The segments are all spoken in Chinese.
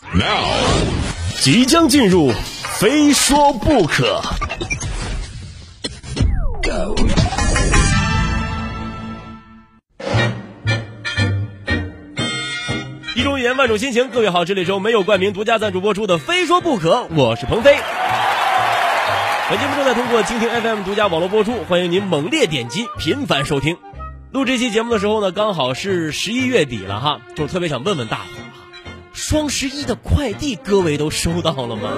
Now，即将进入，非说不可。一种语言，万种心情。各位好，这里是没有冠名独家赞助播出的《非说不可》，我是鹏飞。本节目正在通过蜻蜓 FM 独家网络播出，欢迎您猛烈点击，频繁收听。录这期节目的时候呢，刚好是十一月底了哈，就特别想问问大伙，双十一的快递各位都收到了吗？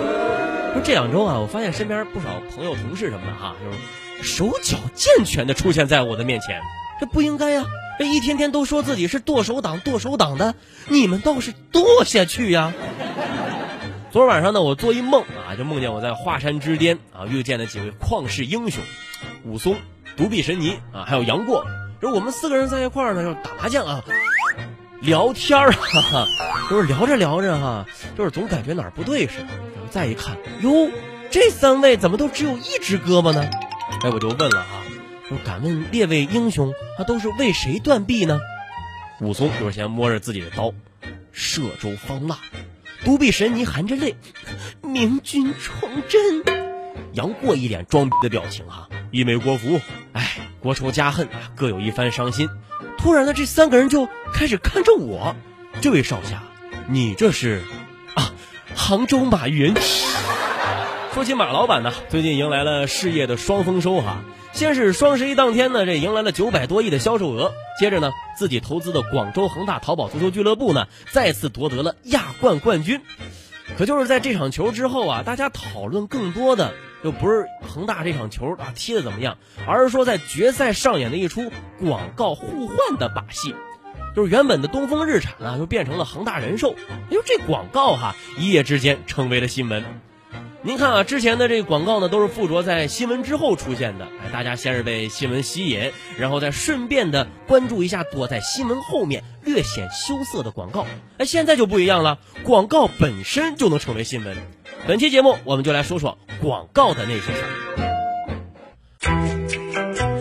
说这两周啊，我发现身边不少朋友、同事什么的哈，就是手脚健全的出现在我的面前，这不应该呀！这一天天都说自己是剁手党、剁手党的，你们倒是剁下去呀！昨儿晚上呢，我做一梦啊，就梦见我在华山之巅啊，遇见了几位旷世英雄，武松、独臂神尼啊，还有杨过。就是我们四个人在一块儿呢，就是打麻将啊，聊天儿，哈哈，就是聊着聊着哈，就是总感觉哪儿不对似的。然后再一看，哟，这三位怎么都只有一只胳膊呢？哎，我就问了哈，敢问列位英雄，他都是为谁断臂呢？武松就是先摸着自己的刀，射州方腊；独臂神尼含着泪，明君崇祯；杨过一脸装逼的表情哈，一美国服，哎。国仇家恨啊，各有一番伤心。突然呢，这三个人就开始看着我，这位少侠，你这是啊？杭州马云。说起马老板呢，最近迎来了事业的双丰收哈。先是双十一当天呢，这迎来了九百多亿的销售额。接着呢，自己投资的广州恒大淘宝足球俱乐部呢，再次夺得了亚冠冠军。可就是在这场球之后啊，大家讨论更多的。就不是恒大这场球啊踢的怎么样，而是说在决赛上演的一出广告互换的把戏，就是原本的东风日产啊，就变成了恒大人寿。哎呦，这广告哈，一夜之间成为了新闻。您看啊，之前的这个广告呢，都是附着在新闻之后出现的。哎，大家先是被新闻吸引，然后再顺便的关注一下躲在新闻后面略显羞涩的广告。哎，现在就不一样了，广告本身就能成为新闻。本期节目，我们就来说说广告的那些事儿。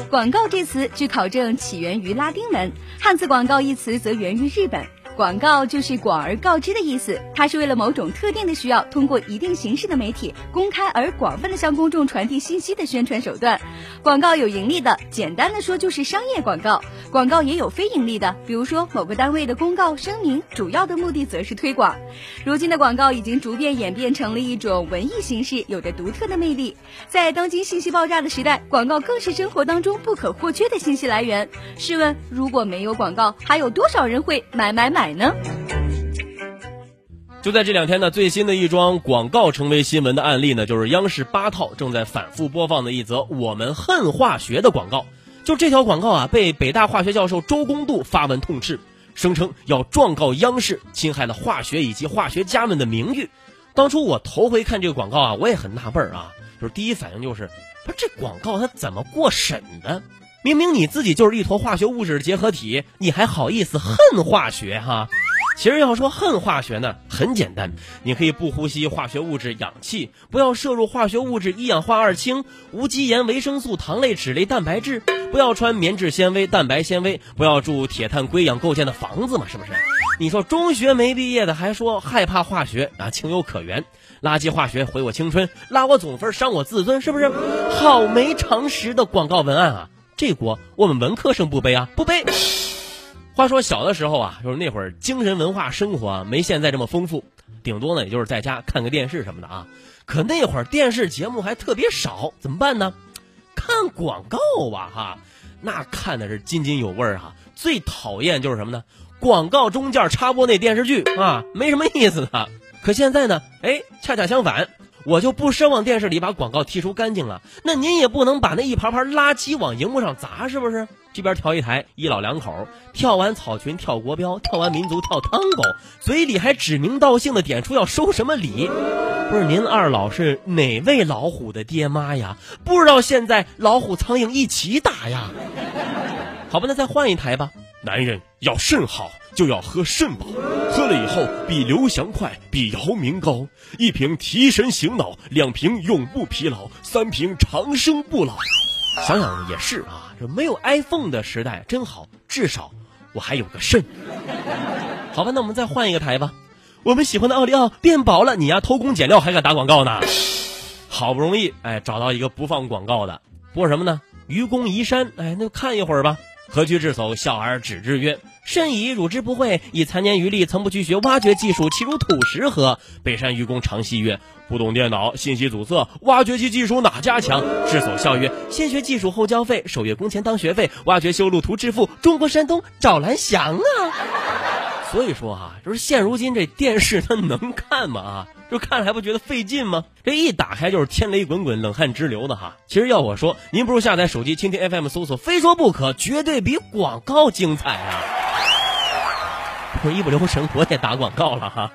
广告这词，据考证起源于拉丁文，汉字“广告”一词则源于日本。广告就是广而告之的意思，它是为了某种特定的需要，通过一定形式的媒体公开而广泛的向公众传递信息的宣传手段。广告有盈利的，简单的说就是商业广告；广告也有非盈利的，比如说某个单位的公告声明，主要的目的则是推广。如今的广告已经逐渐演变成了一种文艺形式，有着独特的魅力。在当今信息爆炸的时代，广告更是生活当中不可或缺的信息来源。试问，如果没有广告，还有多少人会买买买？呢？就在这两天呢，最新的一桩广告成为新闻的案例呢，就是央视八套正在反复播放的一则“我们恨化学”的广告。就这条广告啊，被北大化学教授周公度发文痛斥，声称要状告央视侵害了化学以及化学家们的名誉。当初我头回看这个广告啊，我也很纳闷啊，就是第一反应就是，不是这广告它怎么过审的？明明你自己就是一坨化学物质的结合体，你还好意思恨化学哈？其实要说恨化学呢，很简单，你可以不呼吸化学物质氧气，不要摄入化学物质一氧化二氢、无机盐、维生素、糖类、脂类、蛋白质，不要穿棉质纤维、蛋白纤维，不要住铁碳硅氧构建的房子嘛，是不是？你说中学没毕业的还说害怕化学啊，情有可原。垃圾化学毁我青春，拉我总分伤我自尊，是不是？好没常识的广告文案啊！这锅我们文科生不背啊，不背。话说小的时候啊，就是那会儿精神文化生活啊，没现在这么丰富，顶多呢也就是在家看个电视什么的啊。可那会儿电视节目还特别少，怎么办呢？看广告吧，哈，那看的是津津有味儿哈。最讨厌就是什么呢？广告中间插播那电视剧啊，没什么意思的。可现在呢，哎，恰恰相反。我就不奢望电视里把广告剔除干净了，那您也不能把那一盘盘垃圾往荧幕上砸，是不是？这边调一台，一老两口跳完草裙跳国标，跳完民族跳探戈，嘴里还指名道姓的点出要收什么礼。不是您二老是哪位老虎的爹妈呀？不知道现在老虎苍蝇一起打呀？好吧，那再换一台吧。男人要肾好。就要喝肾宝，喝了以后比刘翔快，比姚明高。一瓶提神醒脑，两瓶永不疲劳，三瓶长生不老。想想也是啊，这没有 iPhone 的时代真好，至少我还有个肾。好吧，那我们再换一个台吧。我们喜欢的奥利奥变薄了，你呀偷工减料还敢打广告呢？好不容易哎找到一个不放广告的，播什么呢？愚公移山，哎，那就看一会儿吧。何须智叟，笑而止之曰：“甚矣，汝之不会！以残年余力，曾不去学挖掘技术，岂如土石何？”北山愚公长息曰：“不懂电脑，信息阻塞，挖掘机技术哪家强？”智叟笑曰：“先学技术后交费，首月工钱当学费，挖掘修路图致富，中国山东赵兰祥啊！”所以说啊，就是现如今这电视它能看吗？啊，就看了还不觉得费劲吗？这一打开就是天雷滚滚、冷汗直流的哈。其实要我说，您不如下载手机听听 FM，搜索“非说不可”，绝对比广告精彩啊！一不留神我也打广告了哈。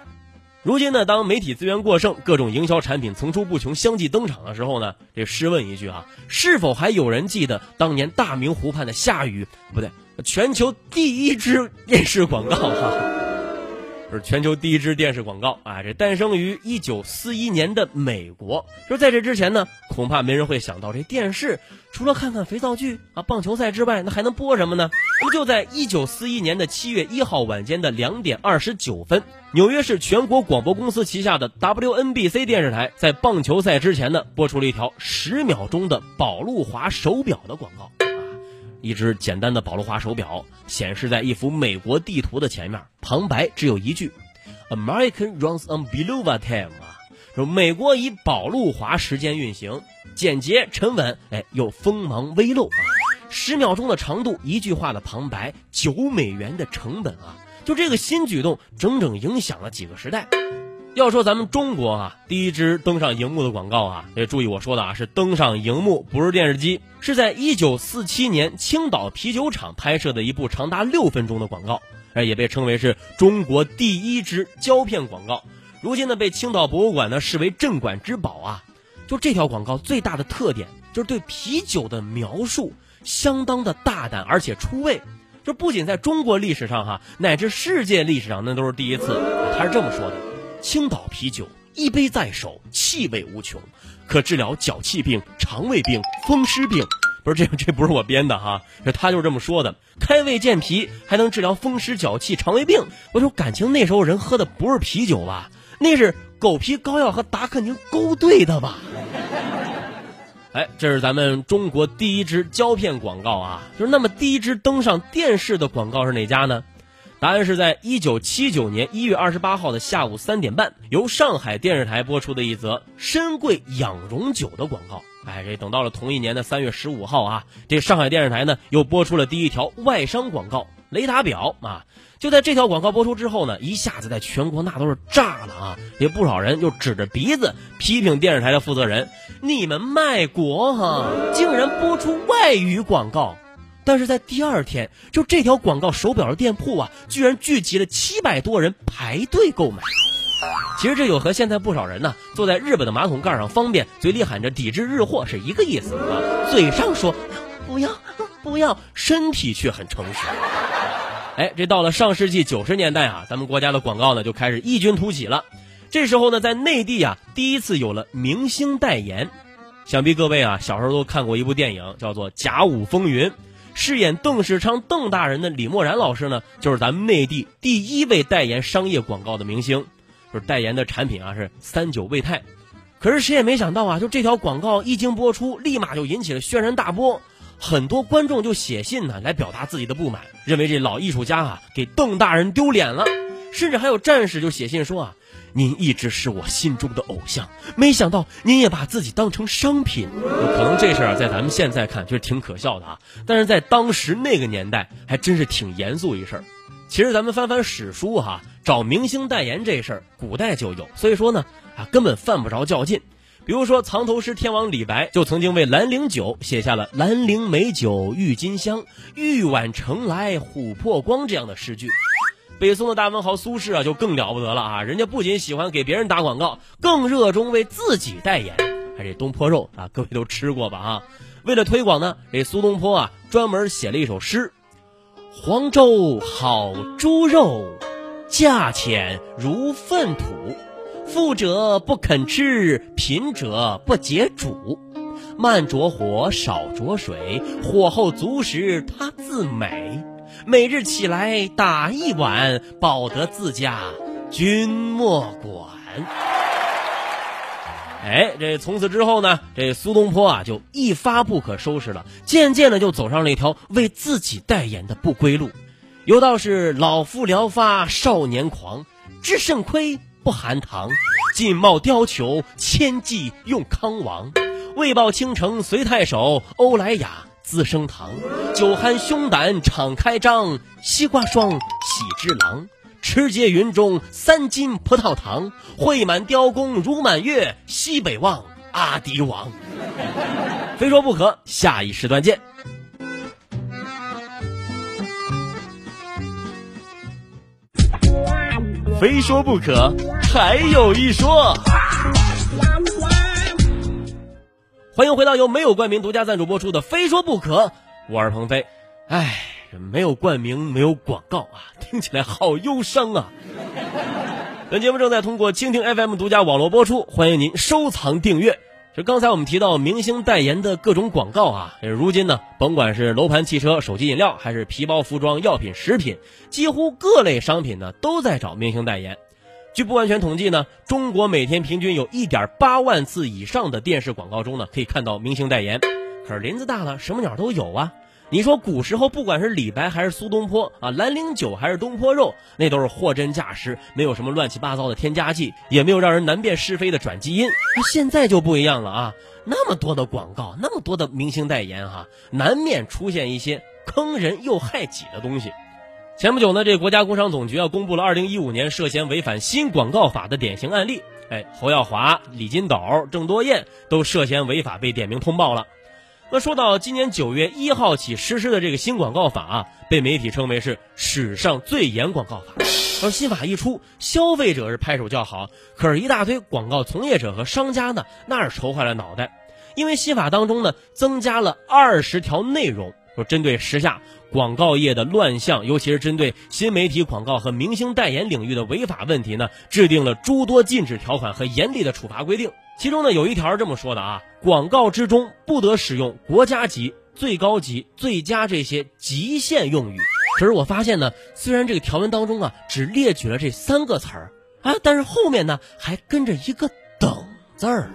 如今呢，当媒体资源过剩，各种营销产品层出不穷，相继登场的时候呢，这试问一句啊，是否还有人记得当年大明湖畔的夏雨？不对。全球第一支电视广告哈，是全球第一支电视广告啊！这诞生于一九四一年的美国。说在这之前呢，恐怕没人会想到这电视除了看看肥皂剧啊、棒球赛之外，那还能播什么呢？不就在一九四一年的七月一号晚间的两点二十九分，纽约市全国广播公司旗下的 WNBC 电视台在棒球赛之前呢，播出了一条十秒钟的宝路华手表的广告。一只简单的宝路华手表显示在一幅美国地图的前面，旁白只有一句：“American runs on Beluga time。”啊，说美国以宝路华时间运行，简洁沉稳，哎，又锋芒微露啊。十秒钟的长度，一句话的旁白，九美元的成本啊，就这个新举动，整整影响了几个时代。要说咱们中国啊，第一支登上荧幕的广告啊，得注意我说的啊，是登上荧幕，不是电视机，是在一九四七年青岛啤酒厂拍摄的一部长达六分钟的广告，哎，也被称为是中国第一支胶片广告。如今呢，被青岛博物馆呢视为镇馆之宝啊。就这条广告最大的特点，就是对啤酒的描述相当的大胆而且出位，就不仅在中国历史上哈，乃至世界历史上那都是第一次。他是这么说的。青岛啤酒一杯在手，气味无穷，可治疗脚气病、肠胃病、风湿病。不是这个，这不是我编的哈，这他就是这么说的。开胃健脾，还能治疗风湿、脚气、肠胃病。我说感情那时候人喝的不是啤酒吧？那是狗皮膏药和达克宁勾兑的吧？哎，这是咱们中国第一支胶片广告啊！就是那么第一支登上电视的广告是哪家呢？答案是在一九七九年一月二十八号的下午三点半，由上海电视台播出的一则深贵养荣酒的广告。哎，这等到了同一年的三月十五号啊，这上海电视台呢又播出了第一条外商广告——雷达表啊。就在这条广告播出之后呢，一下子在全国那都是炸了啊！也不少人就指着鼻子批评电视台的负责人：“你们卖国哈，竟然播出外语广告！”但是在第二天，就这条广告手表的店铺啊，居然聚集了七百多人排队购买。其实这有和现在不少人呢坐在日本的马桶盖上方便，嘴里喊着抵制日货是一个意思啊。嘴上说不要不要，身体却很诚实。哎，这到了上世纪九十年代啊，咱们国家的广告呢就开始异军突起了。这时候呢，在内地啊，第一次有了明星代言。想必各位啊，小时候都看过一部电影，叫做《甲午风云》。饰演邓世昌邓大人的李默然老师呢，就是咱们内地第一位代言商业广告的明星，就是代言的产品啊是三九胃泰。可是谁也没想到啊，就这条广告一经播出，立马就引起了轩然大波，很多观众就写信呢来表达自己的不满，认为这老艺术家啊给邓大人丢脸了，甚至还有战士就写信说啊。您一直是我心中的偶像，没想到您也把自己当成商品。可能这事儿啊在咱们现在看就是挺可笑的啊，但是在当时那个年代还真是挺严肃一事儿。其实咱们翻翻史书哈，找明星代言这事儿古代就有，所以说呢啊根本犯不着较劲。比如说藏头诗天王李白就曾经为兰陵酒写下了“兰陵美酒郁金香，玉碗盛来琥珀光”这样的诗句。北宋的大文豪苏轼啊，就更了不得了啊！人家不仅喜欢给别人打广告，更热衷为自己代言。还这东坡肉啊，各位都吃过吧？啊，为了推广呢，这苏东坡啊，专门写了一首诗：“黄州好猪肉，价钱如粪土。富者不肯吃，贫者不解煮。慢着火，少着水，火候足时它自美。”每日起来打一碗，保得自家君莫管。哎，这从此之后呢，这苏东坡啊就一发不可收拾了，渐渐的就走上了一条为自己代言的不归路。有道是老夫聊发少年狂，知肾亏不含糖，锦帽貂裘千骑用康王，为报倾城随太守，欧莱雅资生堂，酒酣胸胆敞开张，西瓜霜喜之郎。持节云中三斤葡萄糖，会满雕弓如满月，西北望阿迪王。非说不可，下一时段见。非说不可，还有一说。欢迎回到由没有冠名独家赞助播出的《非说不可》，我是鹏飞。唉。没有冠名，没有广告啊，听起来好忧伤啊！本节目正在通过蜻蜓 FM 独家网络播出，欢迎您收藏订阅。这刚才我们提到明星代言的各种广告啊，如今呢，甭管是楼盘、汽车、手机、饮料，还是皮包、服装、药品、食品，几乎各类商品呢都在找明星代言。据不完全统计呢，中国每天平均有一点八万次以上的电视广告中呢，可以看到明星代言。可是林子大了，什么鸟都有啊。你说古时候不管是李白还是苏东坡啊，兰陵酒还是东坡肉，那都是货真价实，没有什么乱七八糟的添加剂，也没有让人难辨是非的转基因。那现在就不一样了啊，那么多的广告，那么多的明星代言哈，难免出现一些坑人又害己的东西。前不久呢，这国家工商总局啊公布了二零一五年涉嫌违反新广告法的典型案例，哎，侯耀华、李金斗、郑多燕都涉嫌违法被点名通报了。那说到今年九月一号起实施的这个新广告法啊，被媒体称为是史上最严广告法。而新法一出，消费者是拍手叫好，可是，一大堆广告从业者和商家呢，那是愁坏了脑袋，因为新法当中呢，增加了二十条内容，说针对时下广告业的乱象，尤其是针对新媒体广告和明星代言领域的违法问题呢，制定了诸多禁止条款和严厉的处罚规定。其中呢，有一条这么说的啊，广告之中不得使用国家级、最高级、最佳这些极限用语。可是我发现呢，虽然这个条文当中啊只列举了这三个词儿啊，但是后面呢还跟着一个“等”字儿。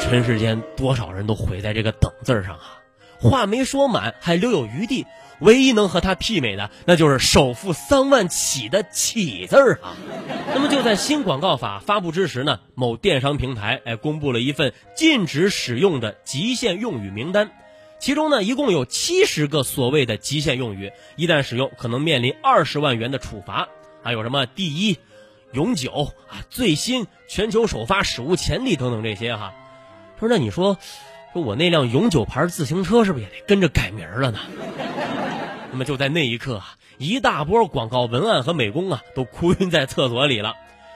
尘世间多少人都毁在这个“等”字儿上啊！话没说满，还留有余地。唯一能和他媲美的，那就是首付三万起的“起”字儿啊。那么就在新广告法发布之时呢，某电商平台哎公布了一份禁止使用的极限用语名单，其中呢一共有七十个所谓的极限用语，一旦使用可能面临二十万元的处罚。还有什么第一、永久啊、最新、全球首发、史无前例等等这些哈。说那你说，说我那辆永久牌自行车是不是也得跟着改名了呢？那么就在那一刻啊，一大波广告文案和美工啊，都哭晕在厕所里了。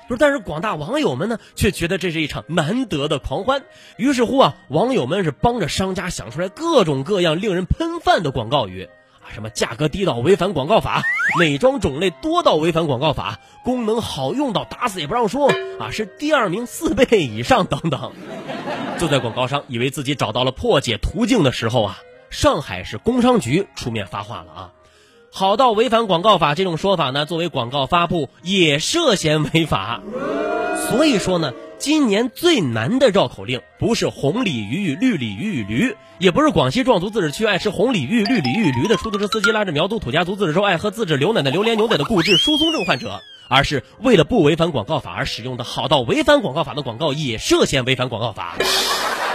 不是，但是广大网友们呢，却觉得这是一场难得的狂欢。于是乎啊，网友们是帮着商家想出来各种各样令人喷饭的广告语啊，什么价格低到违反广告法，美妆种类多到违反广告法，功能好用到打死也不让说啊，是第二名四倍以上等等。就在广告商以为自己找到了破解途径的时候啊。上海市工商局出面发话了啊，好到违反广告法这种说法呢，作为广告发布也涉嫌违法。所以说呢，今年最难的绕口令不是红鲤鱼与绿鲤鱼与驴，也不是广西壮族自治区爱吃红鲤鱼、绿鲤鱼与驴的出租车司机拉着苗族土家族自治州爱喝自制牛奶奶榴莲牛奶的骨质疏松症患者，而是为了不违反广告法而使用的好到违反广告法的广告也涉嫌违反广告法。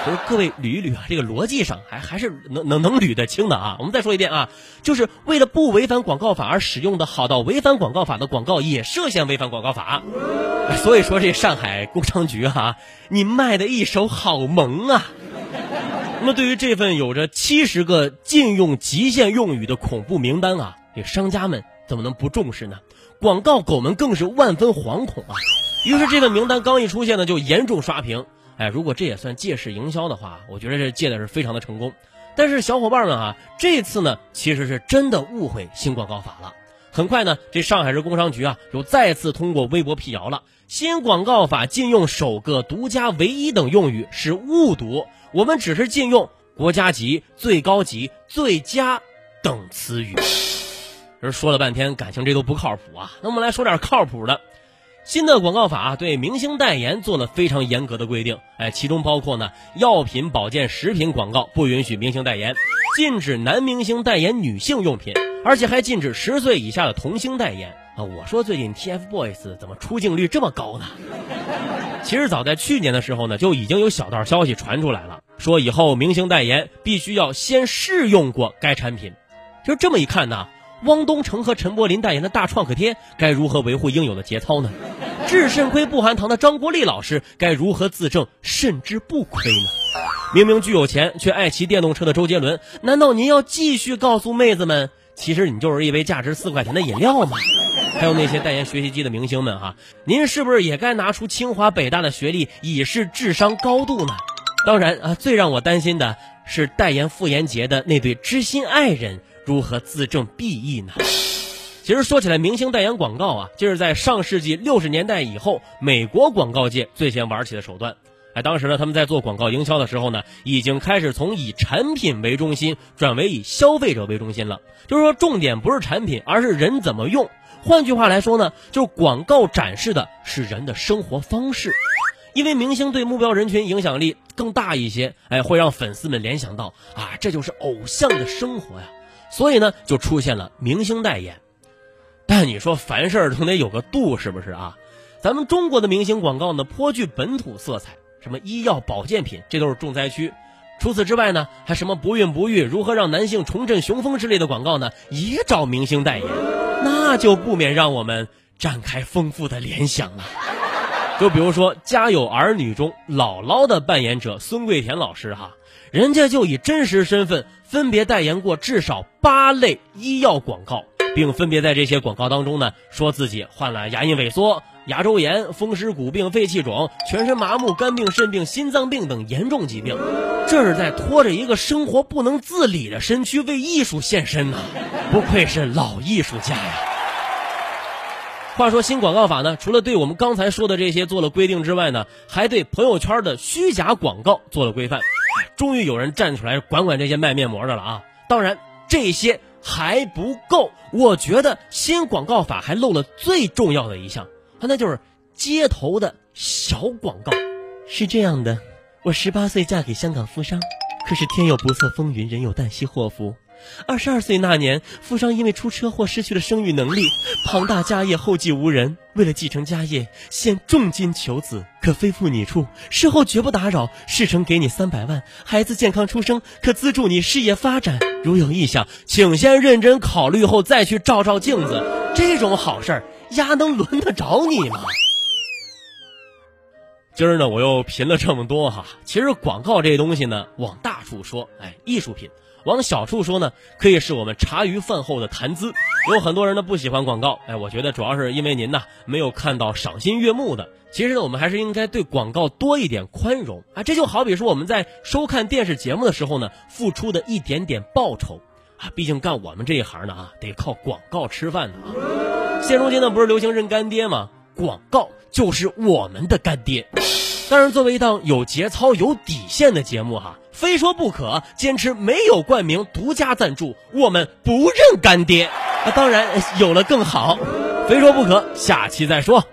就是各位捋一捋啊，这个逻辑上还还是能能能捋得清的啊。我们再说一遍啊，就是为了不违反广告法而使用的好到违反广告法的广告也涉嫌违反广告法。所以说这上海工商局哈，你卖的一手好萌啊。那么对于这份有着七十个禁用极限用语的恐怖名单啊，这商家们怎么能不重视呢？广告狗们更是万分惶恐啊。于是这份名单刚一出现呢，就严重刷屏。哎，如果这也算借势营销的话，我觉得这借的是非常的成功。但是小伙伴们啊，这次呢其实是真的误会新广告法了。很快呢，这上海市工商局啊又再次通过微博辟谣了：新广告法禁用“首个”“独家”“唯一”等用语是误读，我们只是禁用“国家级”“最高级”“最佳”等词语。这说了半天，感情这都不靠谱啊。那我们来说点靠谱的。新的广告法对明星代言做了非常严格的规定，哎，其中包括呢，药品、保健食品广告不允许明星代言，禁止男明星代言女性用品，而且还禁止十岁以下的童星代言啊！我说最近 TFBOYS 怎么出镜率这么高呢？其实早在去年的时候呢，就已经有小道消息传出来了，说以后明星代言必须要先试用过该产品。就这么一看呢。汪东城和陈柏霖代言的大创可贴该如何维护应有的节操呢？治肾亏不含糖的张国立老师该如何自证肾之不亏呢？明明巨有钱却爱骑电动车的周杰伦，难道您要继续告诉妹子们，其实你就是一杯价值四块钱的饮料吗？还有那些代言学习机的明星们哈，您是不是也该拿出清华北大的学历以示智商高度呢？当然啊，最让我担心的是代言傅炎洁的那对知心爱人。如何自证弊益呢？其实说起来，明星代言广告啊，就是在上世纪六十年代以后，美国广告界最先玩起的手段。哎，当时呢，他们在做广告营销的时候呢，已经开始从以产品为中心转为以消费者为中心了。就是说，重点不是产品，而是人怎么用。换句话来说呢，就是广告展示的是人的生活方式。因为明星对目标人群影响力更大一些，哎，会让粉丝们联想到啊，这就是偶像的生活呀。所以呢，就出现了明星代言，但你说凡事都得有个度，是不是啊？咱们中国的明星广告呢，颇具本土色彩，什么医药保健品，这都是重灾区。除此之外呢，还什么不孕不育，如何让男性重振雄风之类的广告呢，也找明星代言，那就不免让我们展开丰富的联想了。就比如说《家有儿女》中姥姥的扮演者孙桂田老师哈。人家就以真实身份分别代言过至少八类医药广告，并分别在这些广告当中呢，说自己患了牙龈萎缩、牙周炎、风湿骨病、肺气肿、全身麻木、肝病、肾病、心脏病等严重疾病。这是在拖着一个生活不能自理的身躯为艺术献身呐！不愧是老艺术家呀。话说新广告法呢，除了对我们刚才说的这些做了规定之外呢，还对朋友圈的虚假广告做了规范。终于有人站出来管管这些卖面膜的了啊！当然这些还不够，我觉得新广告法还漏了最重要的一项，那就是街头的小广告。是这样的，我十八岁嫁给香港富商，可是天有不测风云，人有旦夕祸福。二十二岁那年，富商因为出车祸失去了生育能力，庞大家业后继无人。为了继承家业，现重金求子，可非父你处，事后绝不打扰。事成给你三百万，孩子健康出生，可资助你事业发展。如有意向，请先认真考虑后再去照照镜子。这种好事儿，丫能轮得着你吗？今儿呢，我又贫了这么多哈。其实广告这东西呢，往大处说，哎，艺术品。往小处说呢，可以是我们茶余饭后的谈资。有很多人呢不喜欢广告，哎，我觉得主要是因为您呢没有看到赏心悦目的。其实呢，我们还是应该对广告多一点宽容啊。这就好比说我们在收看电视节目的时候呢，付出的一点点报酬啊。毕竟干我们这一行的啊，得靠广告吃饭的啊。现如今呢，不是流行认干爹吗？广告就是我们的干爹。但是作为一档有节操、有底线的节目哈。非说不可，坚持没有冠名、独家赞助，我们不认干爹。啊，当然有了更好。非说不可，下期再说。